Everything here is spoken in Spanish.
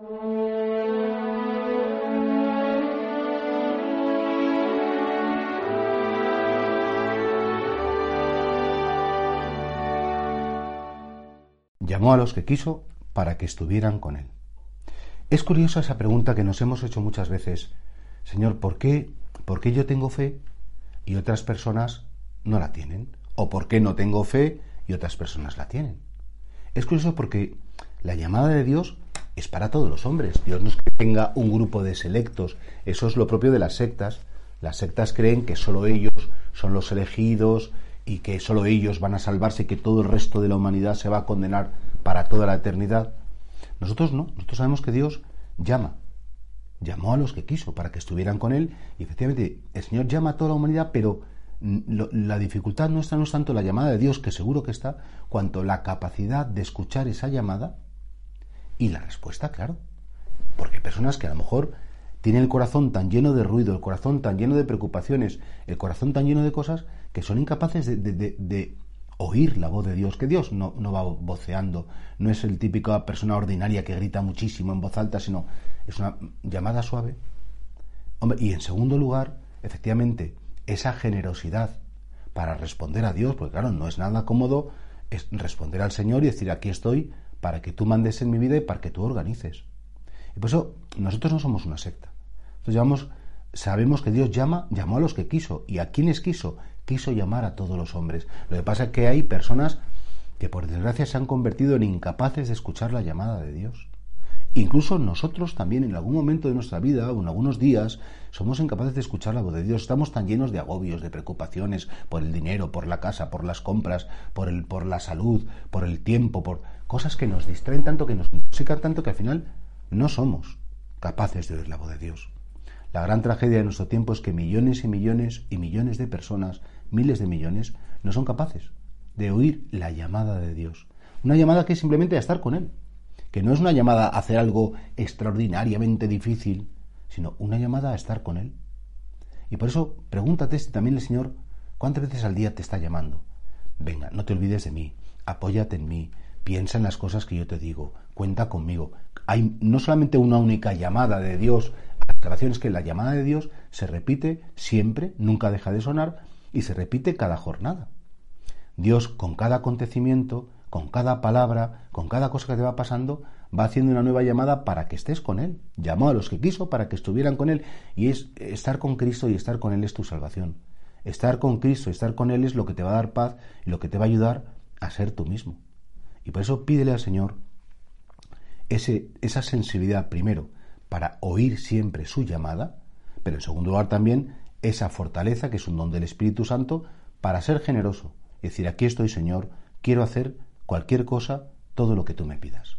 Llamó a los que quiso para que estuvieran con él. Es curiosa esa pregunta que nos hemos hecho muchas veces. Señor, ¿por qué, ¿por qué yo tengo fe y otras personas no la tienen? ¿O por qué no tengo fe y otras personas la tienen? Es curioso porque la llamada de Dios es para todos los hombres. Dios no es que tenga un grupo de selectos. Eso es lo propio de las sectas. Las sectas creen que solo ellos son los elegidos y que solo ellos van a salvarse y que todo el resto de la humanidad se va a condenar para toda la eternidad. Nosotros no. Nosotros sabemos que Dios llama. Llamó a los que quiso para que estuvieran con Él. Y efectivamente, el Señor llama a toda la humanidad, pero la dificultad nuestra no es tanto la llamada de Dios, que seguro que está, cuanto la capacidad de escuchar esa llamada y la respuesta, claro. Porque hay personas que a lo mejor tienen el corazón tan lleno de ruido, el corazón tan lleno de preocupaciones, el corazón tan lleno de cosas, que son incapaces de, oír la voz de Dios, que Dios no, no, va voceando, no es el típico persona ordinaria que grita muchísimo en voz alta, sino es una llamada suave. Y en segundo lugar, efectivamente, esa generosidad para responder a Dios, porque claro, no es nada cómodo es responder al Señor y decir, aquí estoy para que tú mandes en mi vida y para que tú organices. Y por eso nosotros no somos una secta. Entonces sabemos que Dios llama, llamó a los que quiso. ¿Y a quienes quiso? Quiso llamar a todos los hombres. Lo que pasa es que hay personas que por desgracia se han convertido en incapaces de escuchar la llamada de Dios. Incluso nosotros también en algún momento de nuestra vida o en algunos días somos incapaces de escuchar la voz de Dios. Estamos tan llenos de agobios, de preocupaciones por el dinero, por la casa, por las compras, por, el, por la salud, por el tiempo, por cosas que nos distraen tanto, que nos intoxican tanto que al final no somos capaces de oír la voz de Dios. La gran tragedia de nuestro tiempo es que millones y millones y millones de personas, miles de millones, no son capaces de oír la llamada de Dios. Una llamada que es simplemente a estar con Él que no es una llamada a hacer algo extraordinariamente difícil, sino una llamada a estar con Él. Y por eso pregúntate si también el Señor cuántas veces al día te está llamando. Venga, no te olvides de mí, apóyate en mí, piensa en las cosas que yo te digo, cuenta conmigo. Hay no solamente una única llamada de Dios salvación, es que la llamada de Dios se repite siempre, nunca deja de sonar y se repite cada jornada. Dios con cada acontecimiento con cada palabra, con cada cosa que te va pasando, va haciendo una nueva llamada para que estés con Él. Llamó a los que quiso para que estuvieran con Él. Y es estar con Cristo y estar con Él es tu salvación. Estar con Cristo, estar con Él es lo que te va a dar paz y lo que te va a ayudar a ser tú mismo. Y por eso pídele al Señor esa sensibilidad, primero, para oír siempre su llamada, pero en segundo lugar también esa fortaleza, que es un don del Espíritu Santo, para ser generoso. Es decir, aquí estoy, Señor, quiero hacer cualquier cosa, todo lo que tú me pidas.